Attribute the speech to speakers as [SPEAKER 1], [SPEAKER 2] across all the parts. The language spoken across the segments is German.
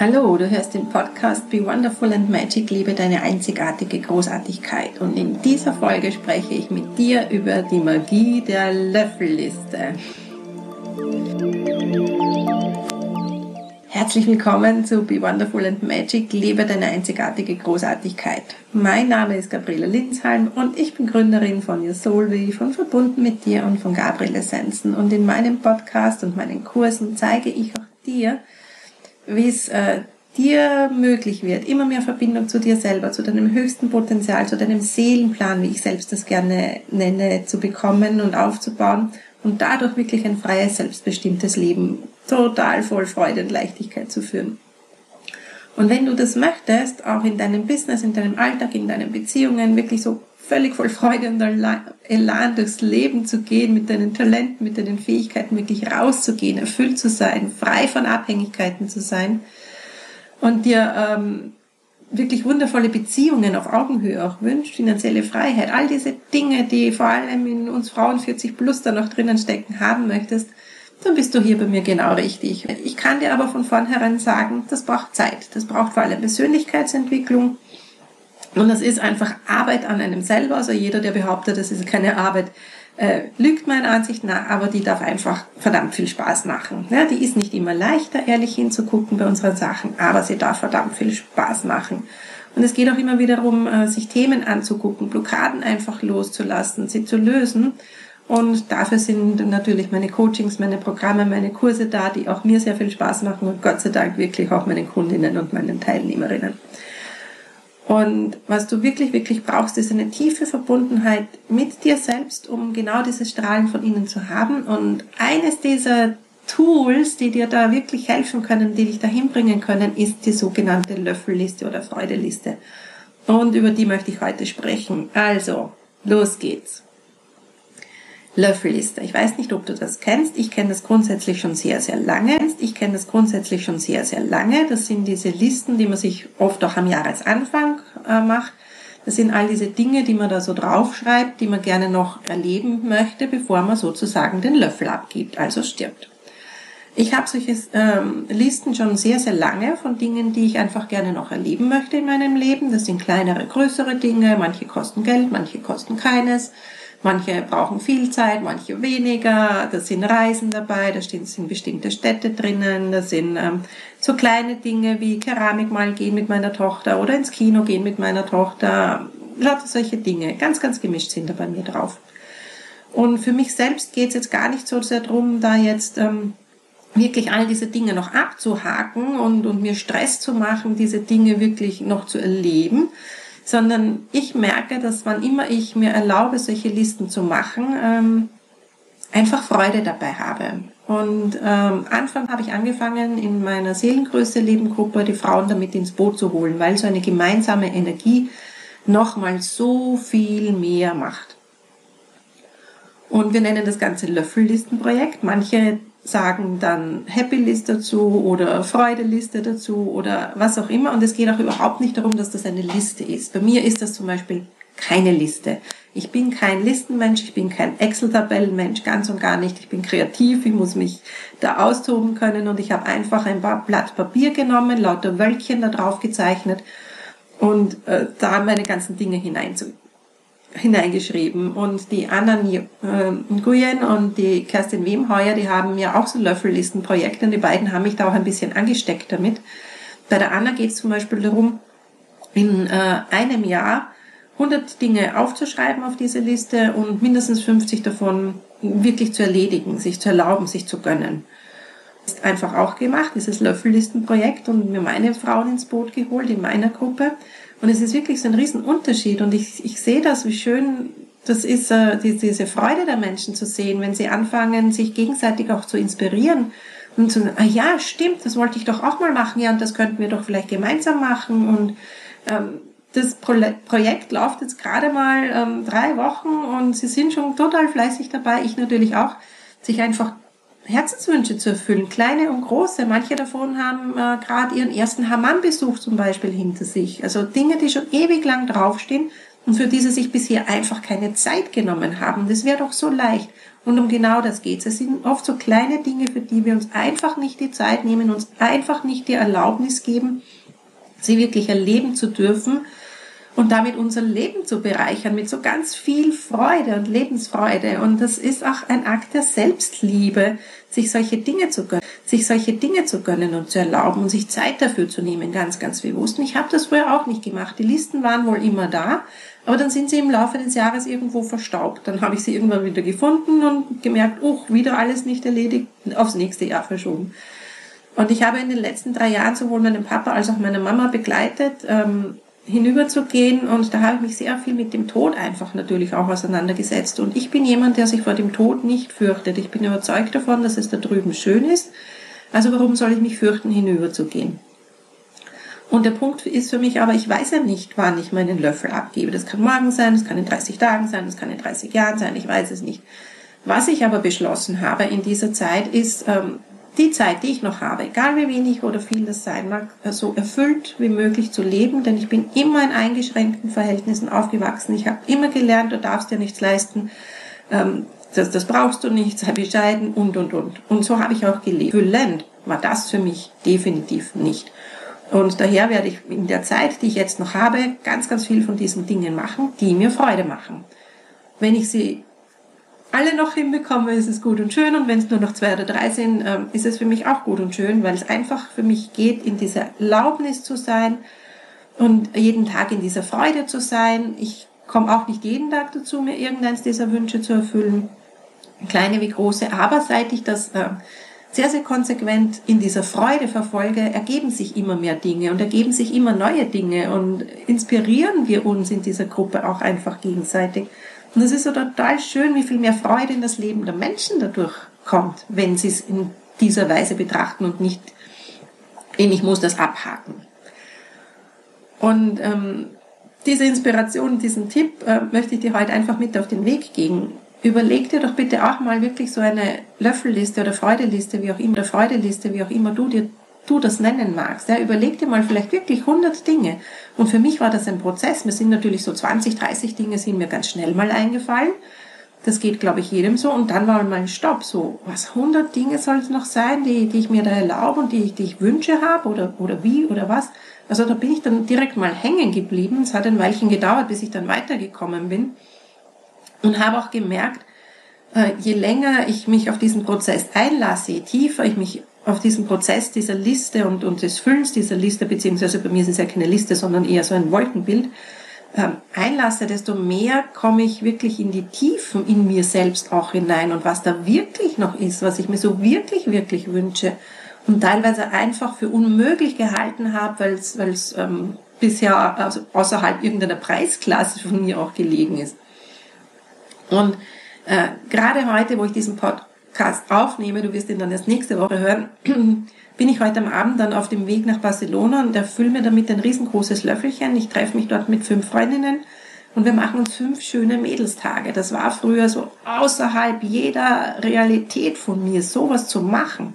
[SPEAKER 1] Hallo, du hörst den Podcast Be Wonderful and Magic, liebe deine einzigartige Großartigkeit. Und in dieser Folge spreche ich mit dir über die Magie der Löffelliste. Herzlich willkommen zu Be Wonderful and Magic, lebe deine einzigartige Großartigkeit. Mein Name ist Gabriele Linsheim und ich bin Gründerin von Your Soul von Verbunden mit dir und von Gabriele Essenzen. Und in meinem Podcast und meinen Kursen zeige ich auch dir, wie es äh, dir möglich wird, immer mehr Verbindung zu dir selber, zu deinem höchsten Potenzial, zu deinem Seelenplan, wie ich selbst das gerne nenne, zu bekommen und aufzubauen und dadurch wirklich ein freies, selbstbestimmtes Leben total voll Freude und Leichtigkeit zu führen. Und wenn du das möchtest, auch in deinem Business, in deinem Alltag, in deinen Beziehungen, wirklich so völlig voll Freude und Elan durchs Leben zu gehen, mit deinen Talenten, mit deinen Fähigkeiten wirklich rauszugehen, erfüllt zu sein, frei von Abhängigkeiten zu sein und dir ähm, wirklich wundervolle Beziehungen auf Augenhöhe auch wünscht, finanzielle Freiheit, all diese Dinge, die vor allem in uns Frauen 40 plus da noch drinnen stecken haben möchtest, dann bist du hier bei mir genau richtig. Ich kann dir aber von vornherein sagen, das braucht Zeit. Das braucht vor allem Persönlichkeitsentwicklung. Und das ist einfach Arbeit an einem selber. Also jeder, der behauptet, das ist keine Arbeit, äh, lügt meiner Ansicht nach, aber die darf einfach verdammt viel Spaß machen. Ja, die ist nicht immer leichter, ehrlich hinzugucken bei unseren Sachen, aber sie darf verdammt viel Spaß machen. Und es geht auch immer wieder darum, äh, sich Themen anzugucken, Blockaden einfach loszulassen, sie zu lösen. Und dafür sind natürlich meine Coachings, meine Programme, meine Kurse da, die auch mir sehr viel Spaß machen und Gott sei Dank wirklich auch meinen Kundinnen und meinen Teilnehmerinnen. Und was du wirklich, wirklich brauchst, ist eine tiefe Verbundenheit mit dir selbst, um genau dieses Strahlen von innen zu haben. Und eines dieser Tools, die dir da wirklich helfen können, die dich dahin bringen können, ist die sogenannte Löffelliste oder Freudeliste. Und über die möchte ich heute sprechen. Also, los geht's. Löffelliste. Ich weiß nicht, ob du das kennst. Ich kenne das grundsätzlich schon sehr, sehr lange. Ich kenne das grundsätzlich schon sehr, sehr lange. Das sind diese Listen, die man sich oft auch am Jahresanfang äh, macht. Das sind all diese Dinge, die man da so draufschreibt, die man gerne noch erleben möchte, bevor man sozusagen den Löffel abgibt, also stirbt. Ich habe solche ähm, Listen schon sehr, sehr lange von Dingen, die ich einfach gerne noch erleben möchte in meinem Leben. Das sind kleinere, größere Dinge. Manche kosten Geld, manche kosten keines. Manche brauchen viel Zeit, manche weniger. Da sind Reisen dabei, da sind bestimmte Städte drinnen, da sind ähm, so kleine Dinge wie Keramik mal gehen mit meiner Tochter oder ins Kino gehen mit meiner Tochter. Lauter solche Dinge. Ganz, ganz gemischt sind da bei mir drauf. Und für mich selbst geht es jetzt gar nicht so sehr darum, da jetzt ähm, wirklich all diese Dinge noch abzuhaken und, und mir Stress zu machen, diese Dinge wirklich noch zu erleben, sondern ich merke, dass wann immer ich mir erlaube, solche Listen zu machen, ähm, einfach Freude dabei habe. Und ähm, Anfang habe ich angefangen, in meiner Seelengröße Lebengruppe die Frauen damit ins Boot zu holen, weil so eine gemeinsame Energie nochmal so viel mehr macht. Und wir nennen das Ganze Löffellistenprojekt. Manche sagen dann Happy List dazu oder Freudeliste dazu oder was auch immer. Und es geht auch überhaupt nicht darum, dass das eine Liste ist. Bei mir ist das zum Beispiel keine Liste. Ich bin kein Listenmensch, ich bin kein Excel-Tabellenmensch, ganz und gar nicht. Ich bin kreativ, ich muss mich da austoben können und ich habe einfach ein Blatt Papier genommen, lauter Wölkchen da drauf gezeichnet und äh, da meine ganzen Dinge hineinzu hineingeschrieben. Und die Anna äh, Nguyen und die Kerstin Wemheuer, die haben mir auch so Löffellistenprojekte und die beiden haben mich da auch ein bisschen angesteckt damit. Bei der Anna geht es zum Beispiel darum, in äh, einem Jahr 100 Dinge aufzuschreiben auf diese Liste und mindestens 50 davon wirklich zu erledigen, sich zu erlauben, sich zu gönnen. Einfach auch gemacht, dieses Löffellistenprojekt und mir meine Frauen ins Boot geholt in meiner Gruppe. Und es ist wirklich so ein Riesenunterschied. Und ich, ich sehe das, wie schön das ist, äh, die, diese Freude der Menschen zu sehen, wenn sie anfangen, sich gegenseitig auch zu inspirieren. Und zu, ah ja, stimmt, das wollte ich doch auch mal machen, ja, und das könnten wir doch vielleicht gemeinsam machen. Und ähm, das Pro Projekt läuft jetzt gerade mal ähm, drei Wochen und sie sind schon total fleißig dabei, ich natürlich auch, sich einfach Herzenswünsche zu erfüllen, kleine und große. Manche davon haben äh, gerade ihren ersten Hammam-Besuch zum Beispiel hinter sich. Also Dinge, die schon ewig lang draufstehen und für die sie sich bisher einfach keine Zeit genommen haben. Das wäre doch so leicht. Und um genau das geht es. Es sind oft so kleine Dinge, für die wir uns einfach nicht die Zeit nehmen, uns einfach nicht die Erlaubnis geben, sie wirklich erleben zu dürfen und damit unser Leben zu bereichern mit so ganz viel Freude und Lebensfreude. Und das ist auch ein Akt der Selbstliebe, sich solche Dinge zu gönnen, sich solche Dinge zu gönnen und zu erlauben und sich Zeit dafür zu nehmen, ganz, ganz bewusst. Und ich habe das früher auch nicht gemacht. Die Listen waren wohl immer da, aber dann sind sie im Laufe des Jahres irgendwo verstaubt. Dann habe ich sie irgendwann wieder gefunden und gemerkt, oh, wieder alles nicht erledigt, aufs nächste Jahr verschoben. Und ich habe in den letzten drei Jahren sowohl meinen Papa als auch meine Mama begleitet, ähm, hinüberzugehen und da habe ich mich sehr viel mit dem Tod einfach natürlich auch auseinandergesetzt. Und ich bin jemand, der sich vor dem Tod nicht fürchtet. Ich bin überzeugt davon, dass es da drüben schön ist. Also warum soll ich mich fürchten, hinüberzugehen? Und der Punkt ist für mich aber, ich weiß ja nicht, wann ich meinen Löffel abgebe. Das kann morgen sein, das kann in 30 Tagen sein, das kann in 30 Jahren sein, ich weiß es nicht. Was ich aber beschlossen habe in dieser Zeit ist, ähm, die Zeit, die ich noch habe, egal wie wenig oder viel das sein mag, so erfüllt wie möglich zu leben, denn ich bin immer in eingeschränkten Verhältnissen aufgewachsen. Ich habe immer gelernt, du darfst dir nichts leisten, ähm, das, das brauchst du nicht, sei bescheiden und, und, und. Und so habe ich auch gelebt. Füllend war das für mich definitiv nicht. Und daher werde ich in der Zeit, die ich jetzt noch habe, ganz, ganz viel von diesen Dingen machen, die mir Freude machen. Wenn ich sie alle noch hinbekomme, ist es gut und schön. Und wenn es nur noch zwei oder drei sind, ähm, ist es für mich auch gut und schön, weil es einfach für mich geht, in dieser Erlaubnis zu sein und jeden Tag in dieser Freude zu sein. Ich komme auch nicht jeden Tag dazu, mir irgendeins dieser Wünsche zu erfüllen, kleine wie große. Aber seit ich das äh, sehr, sehr konsequent in dieser Freude verfolge, ergeben sich immer mehr Dinge und ergeben sich immer neue Dinge und inspirieren wir uns in dieser Gruppe auch einfach gegenseitig. Und es ist so total schön, wie viel mehr Freude in das Leben der Menschen dadurch kommt, wenn sie es in dieser Weise betrachten und nicht in ich muss das abhaken. Und ähm, diese Inspiration, diesen Tipp äh, möchte ich dir heute einfach mit auf den Weg geben. Überleg dir doch bitte auch mal wirklich so eine Löffelliste oder Freudeliste, wie auch immer, oder Freudeliste, wie auch immer du dir du das nennen magst. Ja, überleg dir mal vielleicht wirklich 100 Dinge. Und für mich war das ein Prozess. Mir sind natürlich so 20, 30 Dinge sind mir ganz schnell mal eingefallen. Das geht, glaube ich, jedem so. Und dann war mal ein Stopp. So, was 100 Dinge soll es noch sein, die, die ich mir da erlaube und die ich, die ich Wünsche habe oder, oder wie oder was. Also da bin ich dann direkt mal hängen geblieben. Es hat ein Weilchen gedauert, bis ich dann weitergekommen bin. Und habe auch gemerkt, äh, je länger ich mich auf diesen Prozess einlasse, je tiefer ich mich auf diesen Prozess dieser Liste und, und des Füllens dieser Liste, beziehungsweise bei mir ist es ja keine Liste, sondern eher so ein Wolkenbild, ähm, einlasse, desto mehr komme ich wirklich in die Tiefen in mir selbst auch hinein und was da wirklich noch ist, was ich mir so wirklich, wirklich wünsche und teilweise einfach für unmöglich gehalten habe, weil es ähm, bisher also außerhalb irgendeiner Preisklasse von mir auch gelegen ist. Und äh, gerade heute, wo ich diesen Pod Podcast aufnehme, du wirst ihn dann erst nächste Woche hören, bin ich heute am Abend dann auf dem Weg nach Barcelona und erfülle mir damit ein riesengroßes Löffelchen. Ich treffe mich dort mit fünf Freundinnen und wir machen uns fünf schöne Mädelstage. Das war früher so außerhalb jeder Realität von mir, sowas zu machen.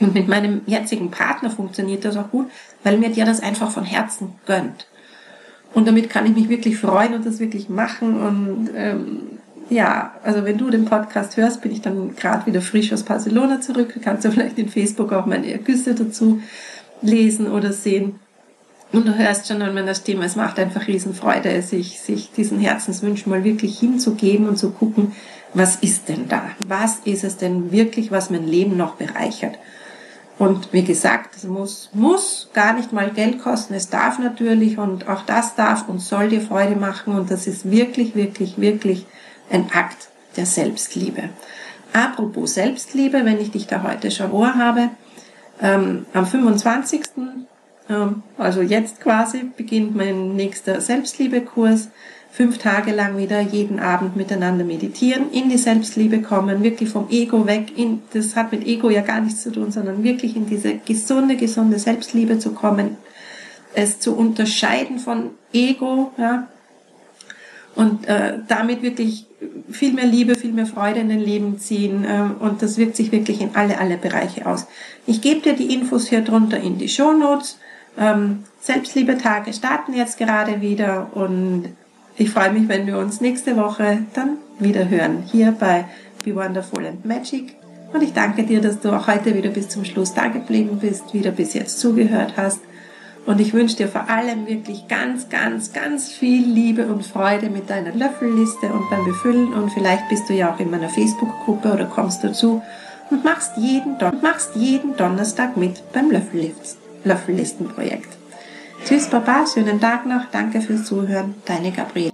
[SPEAKER 1] Und mit meinem jetzigen Partner funktioniert das auch gut, weil mir der das einfach von Herzen gönnt. Und damit kann ich mich wirklich freuen und das wirklich machen und ähm, ja, also wenn du den Podcast hörst, bin ich dann gerade wieder frisch aus Barcelona zurück. Kannst du vielleicht in Facebook auch meine Ergüsse dazu lesen oder sehen. Und du hörst schon an meiner Stimme, es macht einfach Riesenfreude, sich, sich diesen Herzenswünschen mal wirklich hinzugeben und zu gucken, was ist denn da? Was ist es denn wirklich, was mein Leben noch bereichert? Und wie gesagt, es muss, muss gar nicht mal Geld kosten. Es darf natürlich und auch das darf und soll dir Freude machen. Und das ist wirklich, wirklich, wirklich ein Akt der Selbstliebe. Apropos Selbstliebe, wenn ich dich da heute schon ohr habe, ähm, am 25. Ähm, also jetzt quasi beginnt mein nächster Selbstliebekurs. Fünf Tage lang wieder jeden Abend miteinander meditieren, in die Selbstliebe kommen, wirklich vom Ego weg. In, das hat mit Ego ja gar nichts zu tun, sondern wirklich in diese gesunde, gesunde Selbstliebe zu kommen, es zu unterscheiden von Ego, ja, und äh, damit wirklich viel mehr Liebe, viel mehr Freude in dein Leben ziehen äh, und das wirkt sich wirklich in alle, alle Bereiche aus. Ich gebe dir die Infos hier drunter in die Show Notes. Ähm, Selbstliebe-Tage starten jetzt gerade wieder und ich freue mich, wenn wir uns nächste Woche dann wieder hören, hier bei Be Wonderful and Magic. Und ich danke dir, dass du auch heute wieder bis zum Schluss da geblieben bist, wieder bis jetzt zugehört hast. Und ich wünsche dir vor allem wirklich ganz, ganz, ganz viel Liebe und Freude mit deiner Löffelliste und beim Befüllen. Und vielleicht bist du ja auch in meiner Facebook-Gruppe oder kommst dazu und machst jeden, Don machst jeden Donnerstag mit beim Löffellistenprojekt. Tschüss, Baba, schönen Tag noch. Danke fürs Zuhören. Deine Gabriele.